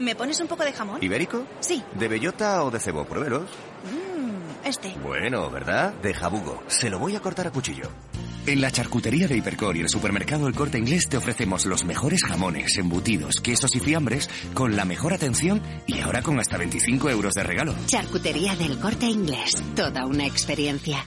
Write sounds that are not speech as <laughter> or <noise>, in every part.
¿Me pones un poco de jamón? ¿Ibérico? Sí. ¿De bellota o de cebo? Pruébelos. Mmm, este. Bueno, ¿verdad? De jabugo. Se lo voy a cortar a cuchillo. En la charcutería de Hipercor y el supermercado El Corte Inglés te ofrecemos los mejores jamones, embutidos, quesos y fiambres con la mejor atención y ahora con hasta 25 euros de regalo. Charcutería del Corte Inglés. Toda una experiencia.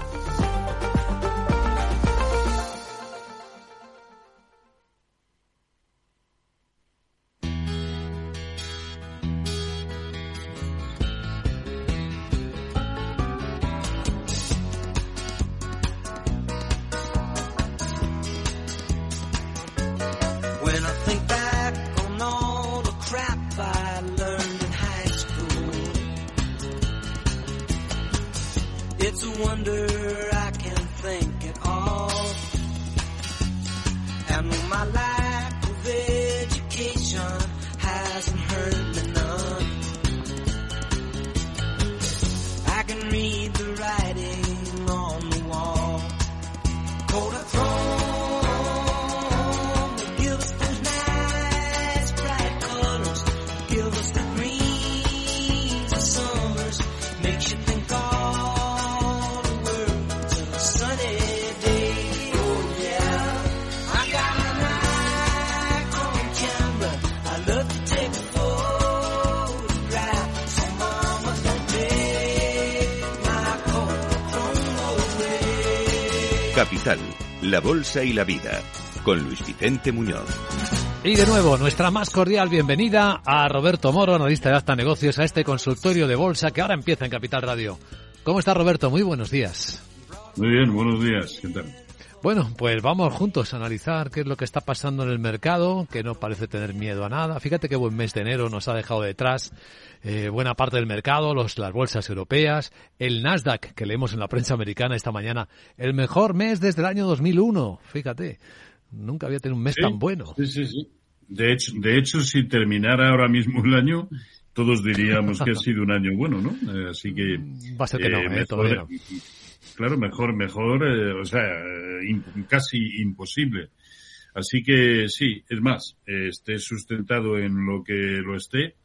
La Bolsa y la Vida, con Luis Vicente Muñoz. Y de nuevo, nuestra más cordial bienvenida a Roberto Moro, analista de Acta Negocios, a este consultorio de bolsa que ahora empieza en Capital Radio. ¿Cómo está Roberto? Muy buenos días. Muy bien, buenos días. ¿Qué tal? Bueno, pues vamos juntos a analizar qué es lo que está pasando en el mercado, que no parece tener miedo a nada. Fíjate qué buen mes de enero nos ha dejado detrás eh, buena parte del mercado, los, las bolsas europeas, el Nasdaq, que leemos en la prensa americana esta mañana, el mejor mes desde el año 2001. Fíjate, nunca había tenido un mes Sí, tan bueno. Sí, sí, sí. De hecho, de hecho, si terminara ahora mismo el año, todos diríamos que ha sido un año bueno, ¿no? Eh, así que... Va a ser que no, eh, todavía no. Claro, mejor, mejor, eh, o sea, eh, casi imposible. Así que sí, es más, esté sustentado en lo que lo esté,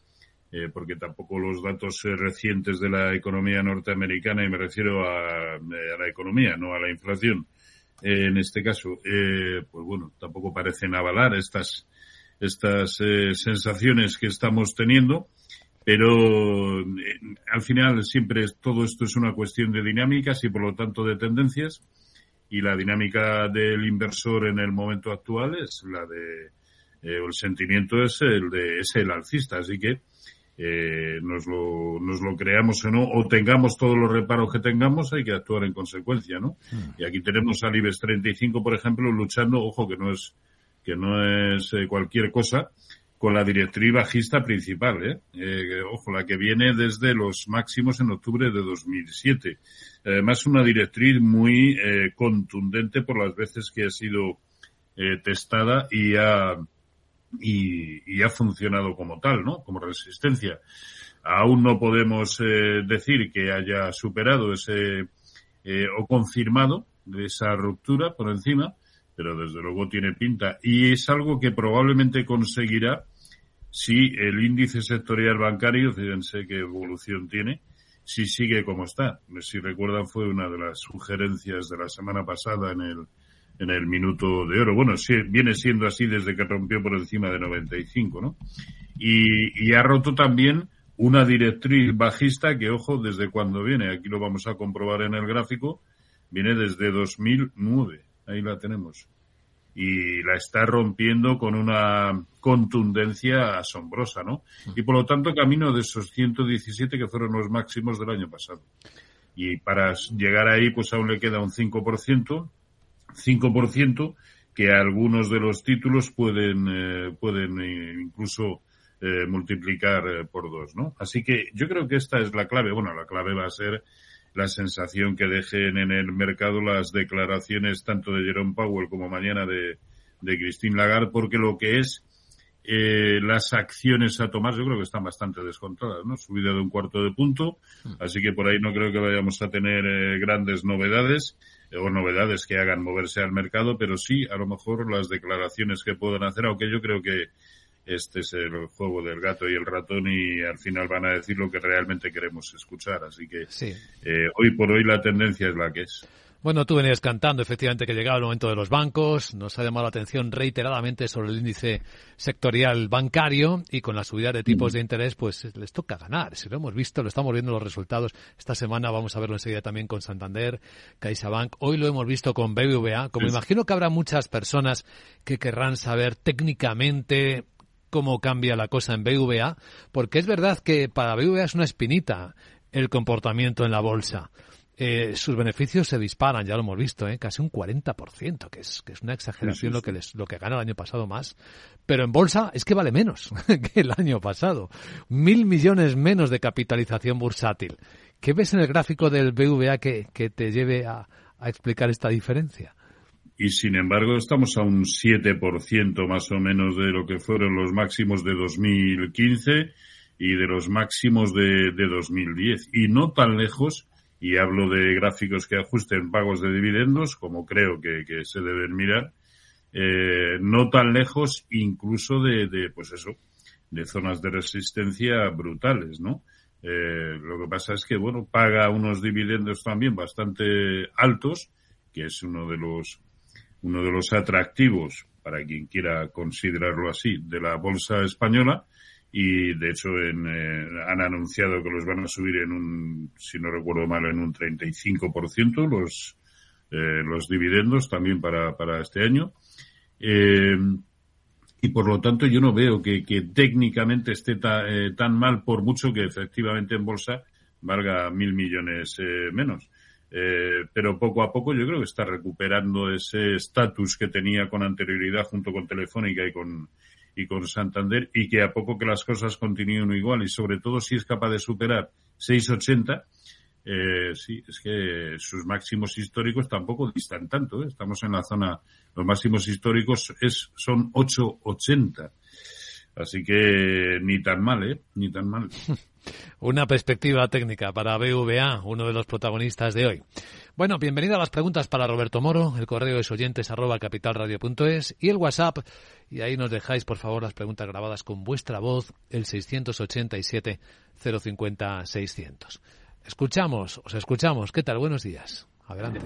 eh, porque tampoco los datos eh, recientes de la economía norteamericana, y me refiero a, a la economía, no a la inflación, en este caso, pues bueno, tampoco parecen avalar estas, estas sensaciones que estamos teniendo, pero eh, al final siempre es- todo esto es una cuestión de dinámicas y por lo tanto de tendencias. Y la dinámica del inversor en el momento actual es la de eh, o el sentimiento es el de es el alcista. Así que eh, nos lo nos lo creamos o no o tengamos todos los reparos que tengamos hay que actuar en consecuencia no y aquí tenemos al IBEX 35 por ejemplo luchando ojo que no es que no es eh, cualquier cosa con la directriz bajista principal, ¿eh? Eh, ojo, la que viene desde los máximos en octubre de 2007. Además, una directriz muy eh, contundente por las veces que ha sido eh, testada y ha, y, y ha funcionado como tal, ¿no? Como resistencia. Aún no podemos eh, decir que haya superado ese eh, o confirmado esa ruptura por encima, pero desde luego tiene pinta y es algo que probablemente conseguirá si el índice sectorial bancario, fíjense qué evolución tiene, si sigue como está. Si recuerdan fue una de las sugerencias de la semana pasada en el en el minuto de oro. Bueno, sí, viene siendo así desde que rompió por encima de 95, ¿no? Y, y ha roto también una directriz bajista que, ojo, desde cuando viene, aquí lo vamos a comprobar en el gráfico, viene desde 2009. Ahí la tenemos. Y la está rompiendo con una contundencia asombrosa, ¿no? Y por lo tanto camino de esos 117 que fueron los máximos del año pasado. Y para llegar ahí, pues aún le queda un 5%, 5% que algunos de los títulos pueden, eh, pueden eh, incluso eh, multiplicar eh, por dos, ¿no? Así que yo creo que esta es la clave. Bueno, la clave va a ser la sensación que dejen en el mercado las declaraciones tanto de Jerome Powell como mañana de, de Christine Lagarde, porque lo que es eh, las acciones a tomar yo creo que están bastante descontadas, ¿no? Subida de un cuarto de punto, así que por ahí no creo que vayamos a tener eh, grandes novedades eh, o novedades que hagan moverse al mercado, pero sí a lo mejor las declaraciones que puedan hacer, aunque yo creo que este es el juego del gato y el ratón y al final van a decir lo que realmente queremos escuchar, así que Sí. eh, hoy por hoy la tendencia es la que es. Bueno, tú venías cantando efectivamente que llegaba el momento de los bancos. Nos ha llamado la atención reiteradamente sobre el índice sectorial bancario y con la subida de tipos de interés, pues les toca ganar. Si lo hemos visto, lo estamos viendo en los resultados. Esta semana vamos a verlo enseguida también con Santander, CaixaBank. Hoy lo hemos visto con BBVA. Como Sí. imagino que habrá muchas personas que querrán saber técnicamente cómo cambia la cosa en BVA, porque es verdad que para BVA es una espinita el comportamiento en la bolsa. Eh, sus beneficios se disparan, ya lo hemos visto, ¿eh? casi un 40%, que es, que es una exageración lo que les, lo que gana el año pasado más. Pero en bolsa es que vale menos <laughs> que el año pasado. Mil millones menos de capitalización bursátil. ¿Qué ves en el gráfico del BVA que, te lleve a explicar esta diferencia? Y sin embargo estamos a un 7% más o menos de lo que fueron los máximos de 2015 y de los máximos de, de 2010. Y no tan lejos, y hablo de gráficos que ajusten pagos de dividendos, como creo que, se deben mirar, eh, no tan lejos incluso de, de, pues eso, de zonas de resistencia brutales, ¿no? Eh, lo que pasa es que, bueno, paga unos dividendos también bastante altos, que es uno de los uno de los atractivos para quien quiera considerarlo así de la bolsa española y de hecho en, eh, han anunciado que los van a subir en un si no recuerdo mal en un 35% los eh, los dividendos también para para este año eh, y por lo tanto yo no veo que, que técnicamente esté ta- eh, tan mal por mucho que efectivamente en bolsa valga mil millones eh, menos. Eh, pero poco a poco yo creo que está recuperando ese estatus que tenía con anterioridad junto con Telefónica y con, y con Santander y que a poco que las cosas continúen igual y sobre todo si es capaz de superar 6,80, eh, sí, es que sus máximos históricos tampoco distan tanto. ¿eh? Estamos en la zona, los máximos históricos es, son 8,80. Así que ni tan mal, ¿eh? Ni tan mal. <laughs> Una perspectiva técnica para BVA, uno de los protagonistas de hoy. Bueno, bienvenida a las preguntas para Roberto Moro. El correo es oyentes arroba capitalradio.es y el WhatsApp. Y ahí nos dejáis, por favor, las preguntas grabadas con vuestra voz, el 687 050 600. Escuchamos, os escuchamos. ¿Qué tal? Buenos días. Adelante.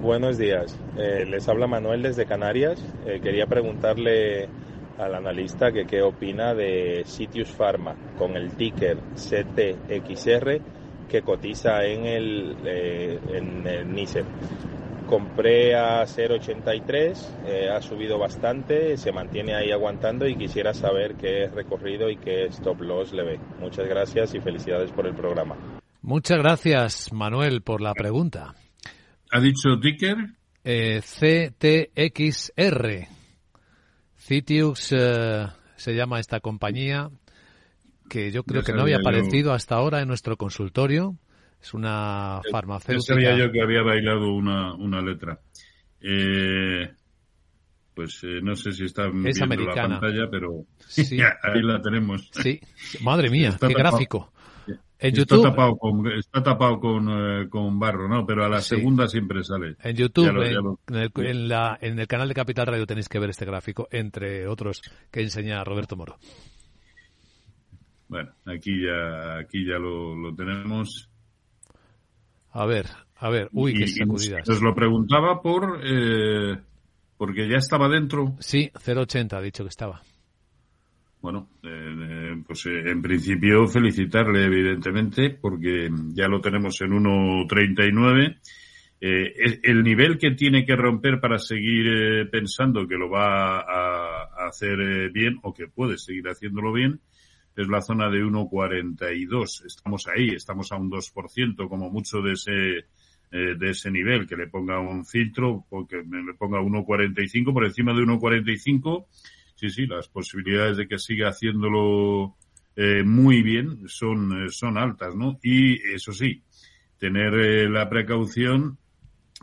Buenos días. Eh, les habla Manuel desde Canarias. Eh, quería preguntarle al analista que qué opina de Sitius Pharma con el ticker CTXR que cotiza en el, eh, en el NICE. Compré a 0.83, eh, ha subido bastante, se mantiene ahí aguantando y quisiera saber qué recorrido y qué stop loss le ve. Muchas gracias y felicidades por el programa. Muchas gracias, Manuel, por la pregunta. ¿Ha dicho ticker? Eh, CTXR. Citius eh, se llama esta compañía que yo creo que no había yo. aparecido hasta ahora en nuestro consultorio. Es una farmacéutica. sabía yo que había bailado una, una letra. Eh, pues eh, no sé si está viendo americana. la pantalla, pero Sí. <laughs> ahí la tenemos. Sí, madre mía, Está qué gráfico. En está tapado con, está tapado con, eh, con barro, ¿no? Pero a la Sí. segunda siempre sale. en YouTube, lo- en, lo- en el, en la- en el canal de Capital Radio tenéis que ver este gráfico, entre otros que enseña Roberto Moro. Bueno, aquí ya, aquí ya lo, lo tenemos. A ver, a ver, uy, qué sacudidas. Os lo preguntaba por, eh, porque ya estaba dentro. Sí, 0,80 ha dicho que estaba. Bueno, eh, pues eh, en principio felicitarle, evidentemente, porque ya lo tenemos en 1.39. Eh, el nivel que tiene que romper para seguir eh, pensando que lo va a, hacer eh, bien o que puede seguir haciéndolo bien es la zona de 1,42. Estamos ahí, estamos a un 2% como mucho de ese eh, de ese nivel, que le ponga un filtro, porque me le ponga 1,45 por encima de 1,45. Sí, sí, las posibilidades de que siga haciéndolo eh, muy bien son, eh, son altas, ¿no? Y eso sí, tener eh, la precaución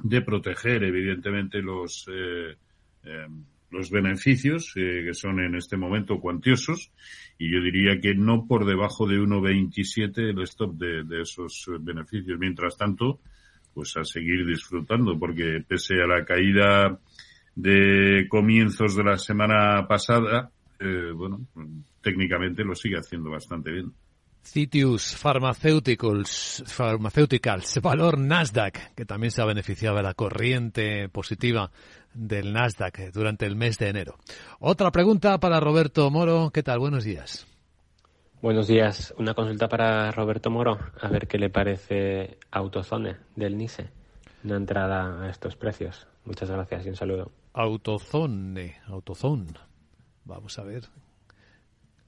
de proteger, evidentemente, los, eh, eh, los beneficios, que son en este momento cuantiosos, y yo diría que no por debajo de 1,27 el stop de, esos beneficios. Mientras tanto, pues a seguir disfrutando, porque pese a la caída de comienzos de la semana pasada, eh, bueno, técnicamente lo sigue haciendo bastante bien. Citius Pharmaceuticals, Pharmaceuticals, valor Nasdaq, que también se ha beneficiado de la corriente positiva del Nasdaq durante el mes de enero. Otra pregunta para Roberto Moro. ¿Qué tal? Buenos días. Buenos días. Una consulta para Roberto Moro. A ver qué le parece Autozone del NISE. Una entrada a estos precios. Muchas gracias y un saludo. Autozone, Autozone. Vamos a ver.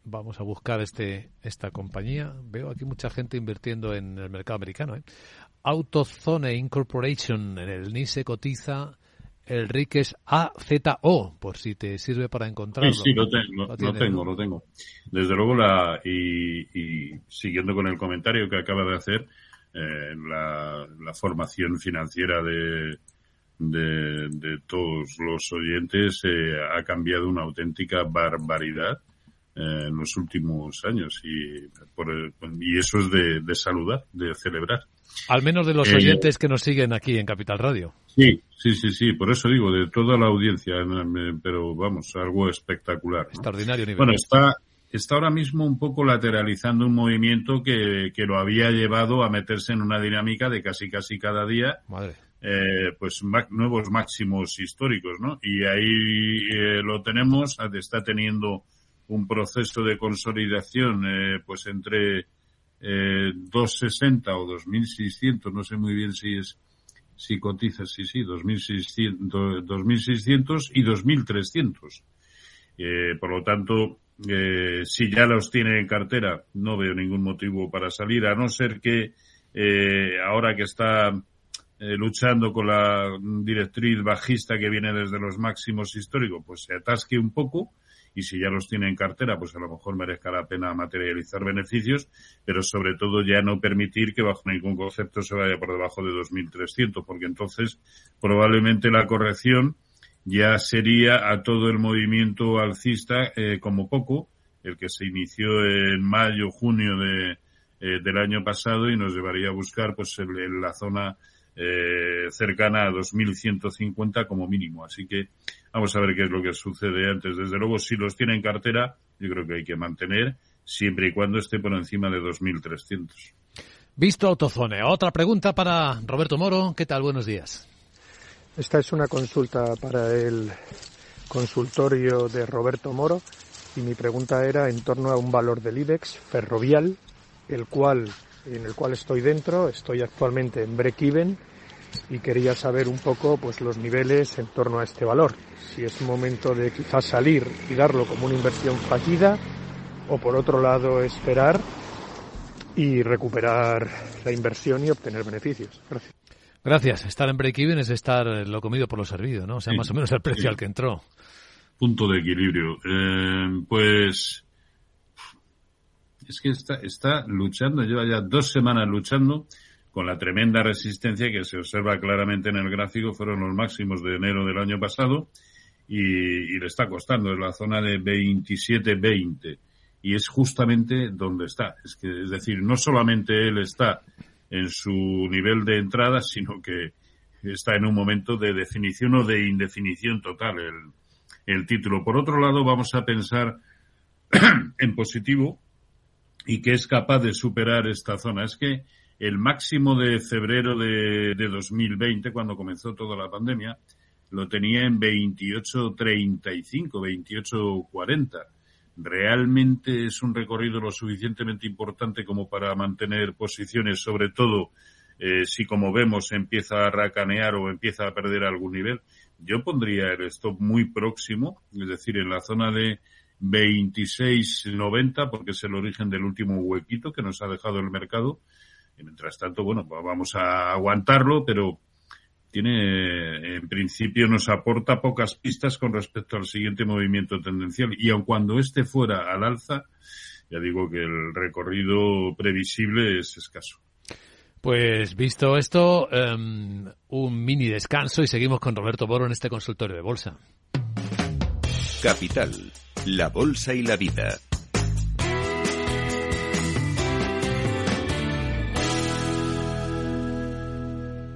Vamos a buscar este esta compañía. Veo aquí mucha gente invirtiendo en el mercado americano. ¿eh? Autozone Incorporation en el NISE cotiza el RICES AZO, por si te sirve para encontrarlo. Sí, sí, lo, tengo, lo, tengo, ¿no? lo tengo. Desde luego, la, y, y siguiendo con el comentario que acaba de hacer, eh, la, la formación financiera de, de, de todos los oyentes eh, ha cambiado una auténtica barbaridad eh, en los últimos años y, por y eso es de, de saludar, de celebrar. Al menos de los Eh, oyentes que nos siguen aquí en Capital Radio. Sí, sí, sí, sí, por eso digo, de toda la audiencia, eh, pero vamos, algo espectacular. ¿no? Extraordinario nivel. Bueno, está, está ahora mismo un poco lateralizando un movimiento que, que lo había llevado a meterse en una dinámica de casi casi cada día, Madre. eh, pues nuevos máximos históricos, ¿no? Y ahí eh, lo tenemos, está teniendo un proceso de consolidación, eh, pues entre eh, 260 o 2600, no sé muy bien si es si cotiza, sí, sí, 2600, 2600 y 2300. Eh, por lo tanto, eh, si ya los tiene en cartera, no veo ningún motivo para salir, a no ser que eh, ahora que está eh, luchando con la directriz bajista que viene desde los máximos históricos, pues se atasque un poco y si ya los tiene en cartera, pues a lo mejor merezca la pena materializar beneficios, pero sobre todo ya no permitir que bajo ningún concepto se vaya por debajo de 2.300, porque entonces probablemente la corrección ya sería a todo el movimiento alcista eh, como poco, el que se inició en mayo, junio de, eh, del año pasado y nos llevaría a buscar pues el- en la zona eh, cercana a 2.150 como mínimo. Así que vamos a ver qué es lo que sucede antes. Desde luego, si los tiene en cartera, yo creo que hay que mantener siempre y cuando esté por encima de 2.300. Visto Autozone. Otra pregunta para Roberto Moro. ¿Qué tal? Buenos días. Esta es una consulta para el consultorio de Roberto Moro y mi pregunta era en torno a un valor del IBEX ferrovial, el cual, en el cual estoy dentro, estoy actualmente en break-even y quería saber un poco pues los niveles en torno a este valor. Si es momento de quizás salir y darlo como una inversión fallida o por otro lado esperar y recuperar la inversión y obtener beneficios. Gracias. Gracias. Estar en break-even es estar eh, lo comido por lo servido, ¿no? O sea, Sí. más o menos el precio Sí. al que entró. punto de equilibrio. Eh, pues es que está, está luchando, lleva ya dos semanas luchando con la tremenda resistencia que se observa claramente en el gráfico, fueron los máximos de enero del año pasado y, y le está costando, es la zona de 27-20 y es justamente donde está. Es que, es decir, no solamente él está en su nivel de entrada, sino que está en un momento de definición o de indefinición total el, el título. Por otro lado, vamos a pensar <clears throat> en positivo y que es capaz de superar esta zona. Es que el máximo de febrero de, de 2020, cuando comenzó toda la pandemia, lo tenía en 28.35, 28.40. Realmente es un recorrido lo suficientemente importante como para mantener posiciones, sobre todo eh, si como vemos empieza a racanear o empieza a perder algún nivel, yo pondría el stop muy próximo, es decir, en la zona de 26.90, porque es el origen del último huequito que nos ha dejado el mercado. Y mientras tanto, bueno, vamos a aguantarlo, pero tiene, en principio, nos aporta pocas pistas con respecto al siguiente movimiento tendencial. Y aun cuando este fuera al alza, ya digo que el recorrido previsible es escaso. Pues visto esto, em, un mini descanso y seguimos con Roberto Boro en este consultorio de bolsa. Capital, la bolsa y la vida.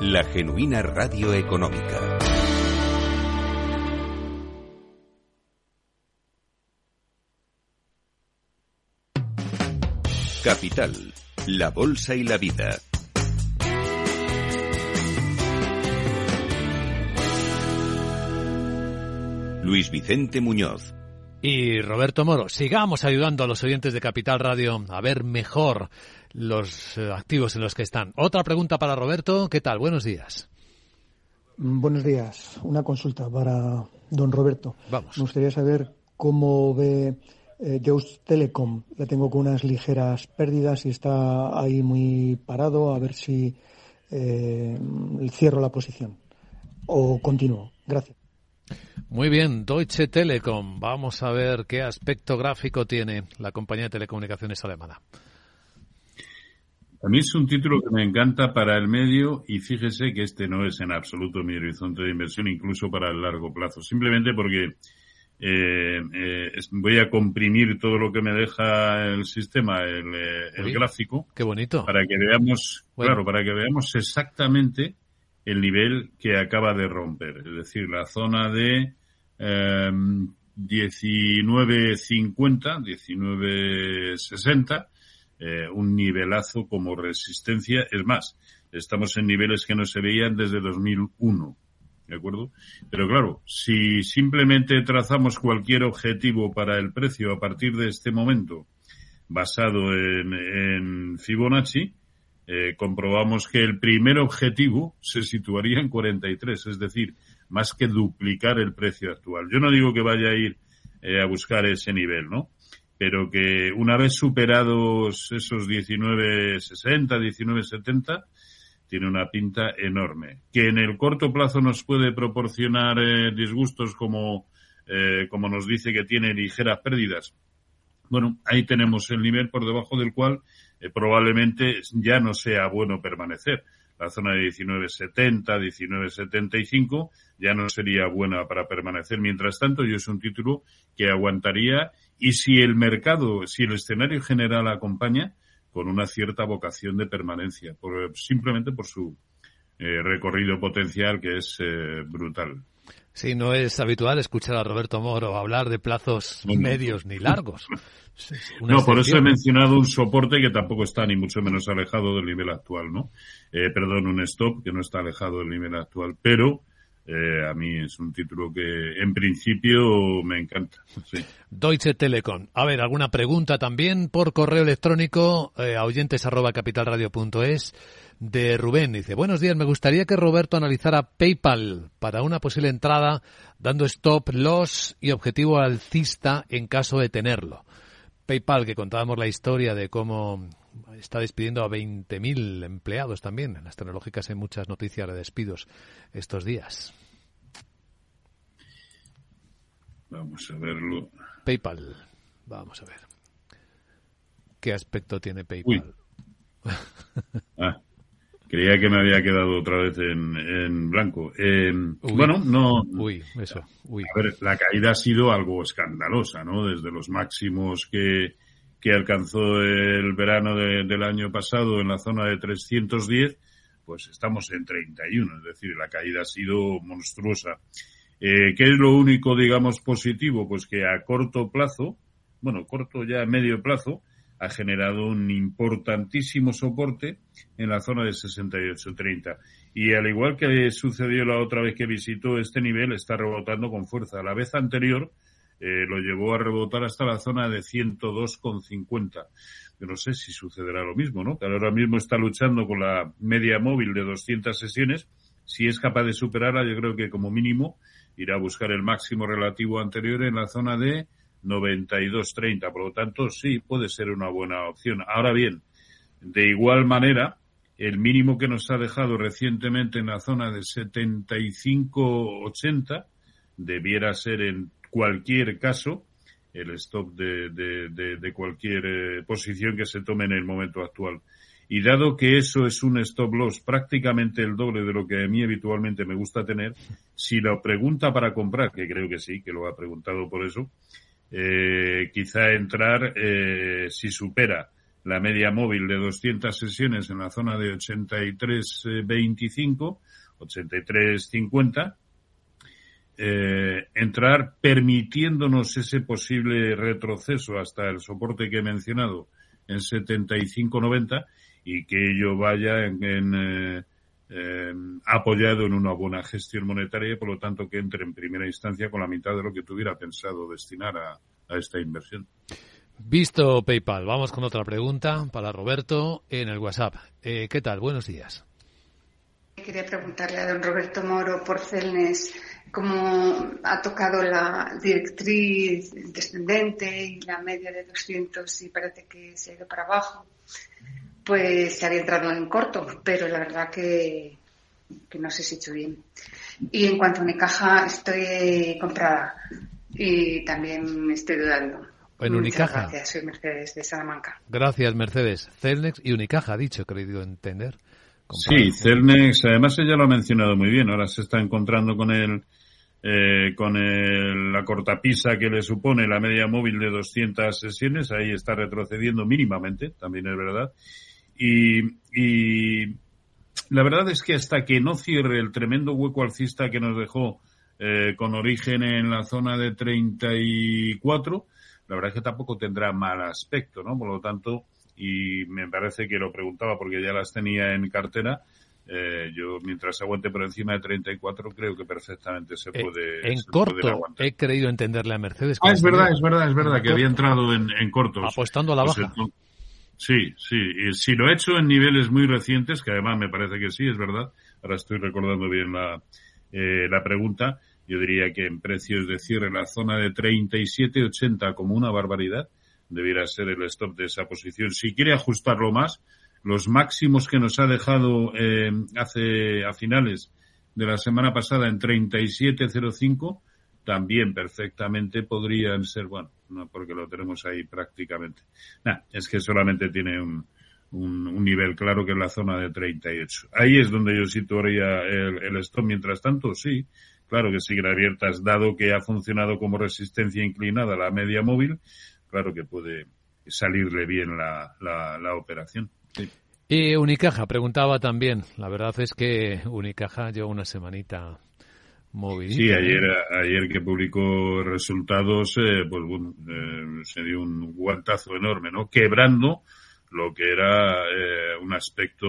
la genuina radio económica. Capital, la bolsa y la vida. Luis Vicente Muñoz. Y Roberto Moro, sigamos ayudando a los oyentes de Capital Radio a ver mejor los eh, activos en los que están. Otra pregunta para Roberto. ¿Qué tal? Buenos días. Buenos días. Una consulta para don Roberto. Vamos. Me gustaría saber cómo ve eh, Just Telecom. La tengo con unas ligeras pérdidas y está ahí muy parado. A ver si eh, cierro la posición. O continúo. Gracias. Muy bien, Deutsche Telekom. Vamos a ver qué aspecto gráfico tiene la compañía de telecomunicaciones alemana. A mí es un título que me encanta para el medio y fíjese que este no es en absoluto mi horizonte de inversión, incluso para el largo plazo. Simplemente porque eh, eh, voy a comprimir todo lo que me deja el sistema, el, eh, el Uy, gráfico, Qué bonito. para que veamos, Bueno. claro, para que veamos exactamente el nivel que acaba de romper. Es decir, la zona de eh, 19.50, 19.60, eh, un nivelazo como resistencia. Es más, estamos en niveles que no se veían desde 2001. ¿De acuerdo? Pero claro, si simplemente trazamos cualquier objetivo para el precio a partir de este momento, basado en, en Fibonacci, eh, comprobamos que el primer objetivo se situaría en 43, es decir, más que duplicar el precio actual. Yo no digo que vaya a ir eh, a buscar ese nivel, ¿no? Pero que una vez superados esos 19.60, 19.70, tiene una pinta enorme. Que en el corto plazo nos puede proporcionar eh, disgustos como, eh, como nos dice que tiene ligeras pérdidas. Bueno, ahí tenemos el nivel por debajo del cual eh, probablemente ya no sea bueno permanecer. La zona de 19.70, 19.75 ya no sería buena para permanecer. Mientras tanto, yo es un título que aguantaría y si el mercado, si el escenario general acompaña, con una cierta vocación de permanencia, por, simplemente por su eh, recorrido potencial que es eh, brutal. Sí, no es habitual escuchar a Roberto Moro hablar de plazos medios ni largos. <laughs> No, por eso he mencionado un soporte que tampoco está ni mucho menos alejado del nivel actual, ¿no? Eh, perdón, un stop que no está alejado del nivel actual, pero eh, a mí es un título que en principio me encanta. Deutsche Telekom. A ver, alguna pregunta también por correo electrónico eh, a oyentes arroba capitalradio.es de Rubén. Dice, buenos días, me gustaría que Roberto analizara PayPal para una posible entrada dando stop loss y objetivo alcista en caso de tenerlo. PayPal, que contábamos la historia de cómo está despidiendo a 20.000 empleados también. En las tecnológicas hay muchas noticias de despidos estos días. Vamos a verlo. PayPal. Vamos a ver. ¿Qué aspecto tiene PayPal? <laughs> Ah, creía que me había quedado otra vez en, en blanco. Eh, bueno, no. Uy, eso. Uy. A ver, la caída ha sido algo escandalosa, ¿no? Desde los máximos que, que alcanzó el verano de- del año pasado en la zona de 310, pues estamos en 31, es decir, la caída ha sido monstruosa. Eh, ¿Qué es lo único, digamos, positivo? Pues que a corto plazo, bueno, corto ya a medio plazo, ha generado un importantísimo soporte en la zona de 68.30. Y al igual que sucedió la otra vez que visitó este nivel, está rebotando con fuerza. La vez anterior eh, lo llevó a rebotar hasta la zona de 102,50. Yo no sé si sucederá lo mismo, ¿no? Que ahora mismo está luchando con la media móvil de 200 sesiones. Si es capaz de superarla, yo creo que como mínimo irá a buscar el máximo relativo anterior en la zona de 92.30. Por lo tanto, sí, puede ser una buena opción. Ahora bien, de igual manera, el mínimo que nos ha dejado recientemente en la zona de 75.80 debiera ser en cualquier caso el stop de, de- de- cualquier eh, posición que se tome en el momento actual. Y dado que eso es un stop loss prácticamente el doble de lo que a mí habitualmente me gusta tener, si la pregunta para comprar, que creo que sí, que lo ha preguntado por eso, eh, quizá entrar eh, si supera la media móvil de 200 sesiones en la zona de 83.25, 83.50, eh, entrar permitiéndonos ese posible retroceso hasta el soporte que he mencionado en 75.90 y que ello vaya en, eh, eh, apoyado en una buena gestión monetaria y por lo tanto que entre en primera instancia con la mitad de lo que tuviera pensado destinar a, a esta inversión. Visto PayPal, vamos con otra pregunta para Roberto en el WhatsApp. Eh, ¿Qué tal? Buenos días. Quería preguntarle a don Roberto Moro por Celnes cómo ha tocado la directriz descendente y la media de 200 y parece que se ha ido para abajo. Pues se había entrado en corto, pero la verdad que, que no sé si he hecho bien. Y en cuanto a mi caja, estoy comprada y también estoy dudando. En Muchas Unicaja. Gracias, soy Mercedes de Salamanca. Gracias, Mercedes. Celnex y Unicaja, ha dicho, he querido entender. Sí, Celnex, además ella lo ha mencionado muy bien, ahora se está encontrando con el, eh, con el, la cortapisa que le supone la media móvil de 200 sesiones, ahí está retrocediendo mínimamente, también es verdad. Y, y la verdad es que hasta que no cierre el tremendo hueco alcista que nos dejó eh, con origen en la zona de 34, la verdad es que tampoco tendrá mal aspecto, ¿no? Por lo tanto, y me parece que lo preguntaba porque ya las tenía en cartera, eh, yo mientras aguante por encima de 34 creo que perfectamente se Eh, puede, en se corto, he creído entenderle a Mercedes. Ah, es verdad, es verdad, es verdad, que en había corto. entrado en, en cortos. Apostando a la Pues baja. sí, sí. Y si lo he hecho en niveles muy recientes, que además me parece que sí, es verdad. Ahora estoy recordando bien la, eh, la pregunta. Yo diría que en precios de cierre la zona de 37,80 como una barbaridad debiera ser el stop de esa posición. Si quiere ajustarlo más, los máximos que nos ha dejado eh, hace a finales de la semana pasada en 37,05 también perfectamente podrían ser, bueno, no porque lo tenemos ahí prácticamente. Nah, es que solamente tiene un, un, un nivel claro que es la zona de 38. Ahí es donde yo situaría el, el stop. Mientras tanto, sí, claro que siguen abiertas, dado que ha funcionado como resistencia inclinada la media móvil, claro que puede salirle bien la, la, la operación. Sí. Y Unicaja preguntaba también. La verdad es que Unicaja lleva una semanita movidita. Sí, ayer, ayer que publicó resultados, eh, pues bueno, eh, se dio un guantazo enorme, ¿no? Quebrando lo que era eh, un aspecto,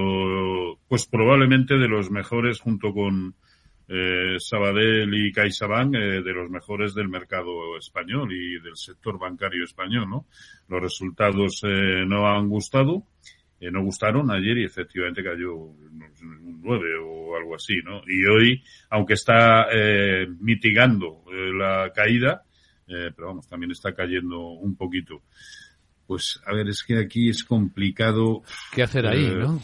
pues probablemente de los mejores junto con, eh, Sabadell y CaixaBank eh, de los mejores del mercado español y del sector bancario español, ¿no? Los resultados eh, no han gustado, eh, no gustaron ayer y efectivamente cayó un 9 o algo así, ¿no? Y hoy, aunque está eh, mitigando eh, la caída, eh, pero vamos, también está cayendo un poquito. Pues, a ver, es que aquí es complicado. ¿Qué hacer ahí, eh, no?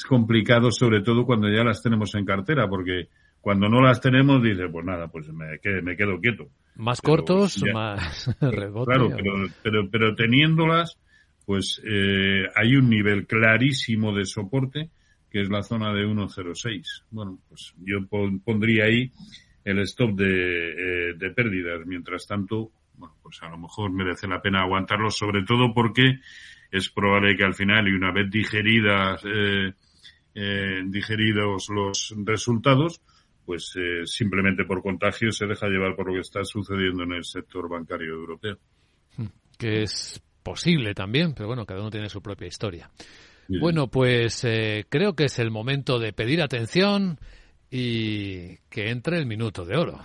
Es complicado sobre todo cuando ya las tenemos en cartera, porque cuando no las tenemos dice, pues nada, pues me, que- me quedo quieto. Más Pero cortos, ya- más rebote. <laughs> Claro, pero, pero, pero teniéndolas, pues eh, hay un nivel clarísimo de soporte que es la zona de 1.06. Bueno, pues yo pon- pondría ahí el stop de, eh, de pérdidas. Mientras tanto, bueno, pues a lo mejor merece la pena aguantarlo, sobre todo porque es probable que al final, y una vez digeridas, eh, eh, digeridos los resultados, pues eh, simplemente por contagio se deja llevar por lo que está sucediendo en el sector bancario europeo. que es posible también, pero bueno, cada uno tiene su propia historia. Bien. Bueno, pues eh, creo que es el momento de pedir atención y que entre el minuto de oro.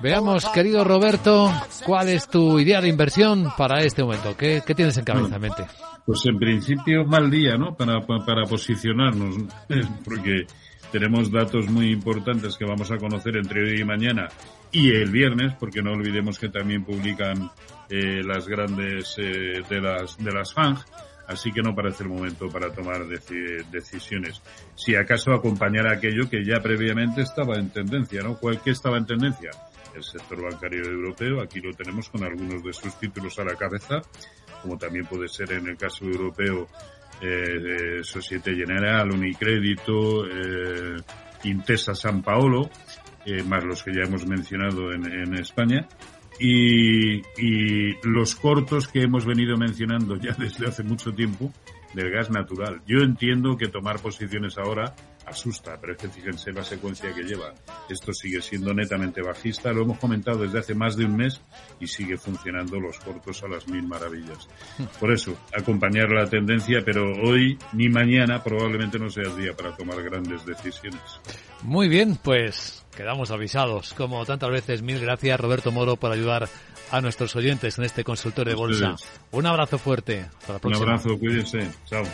Veamos, querido Roberto, cuál es tu idea de inversión para este momento. ¿Qué, qué tienes en cabeza, en mente? Pues en principio mal día, ¿no? Para, pa- para posicionarnos, <laughs> porque tenemos datos muy importantes que vamos a conocer entre hoy y mañana y el viernes, porque no olvidemos que también publican eh, las grandes eh, de las de las FANG, así que no parece el momento para tomar deci- decisiones. Si acaso acompañar aquello que ya previamente estaba en tendencia, ¿no? ¿Cuál que estaba en tendencia? El sector bancario europeo, aquí lo tenemos con algunos de sus títulos a la cabeza, como también puede ser en el caso europeo eh, de Societe General, Unicrédito, eh, Intesa San Paolo, eh, más los que ya hemos mencionado en, en España. Y, y los cortos que hemos venido mencionando ya <laughs> desde hace mucho tiempo del gas natural. Yo entiendo que tomar posiciones ahora asusta, pero es que fíjense la secuencia que lleva. Esto sigue siendo netamente bajista, lo hemos comentado desde hace más de un mes y sigue funcionando los cortos a las mil maravillas. Por eso, acompañar la tendencia, pero hoy ni mañana probablemente no sea el día para tomar grandes decisiones. Muy bien, pues quedamos avisados. Como tantas veces, mil gracias Roberto Moro por ayudar a nuestros oyentes en este consultorio de bolsa. Un abrazo fuerte. Hasta la Un próxima. abrazo, cuídense. Chao.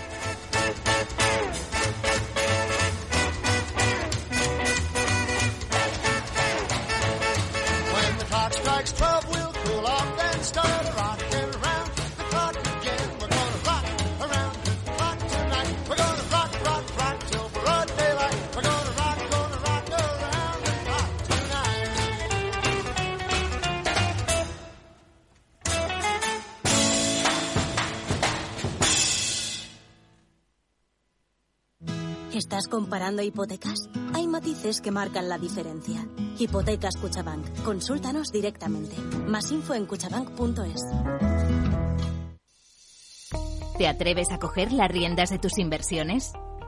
Hipotecas? Hay matices que marcan la diferencia. Hipotecas Cuchabank. Consúltanos directamente. Más info en cuchabank.es. ¿Te atreves a coger las riendas de tus inversiones?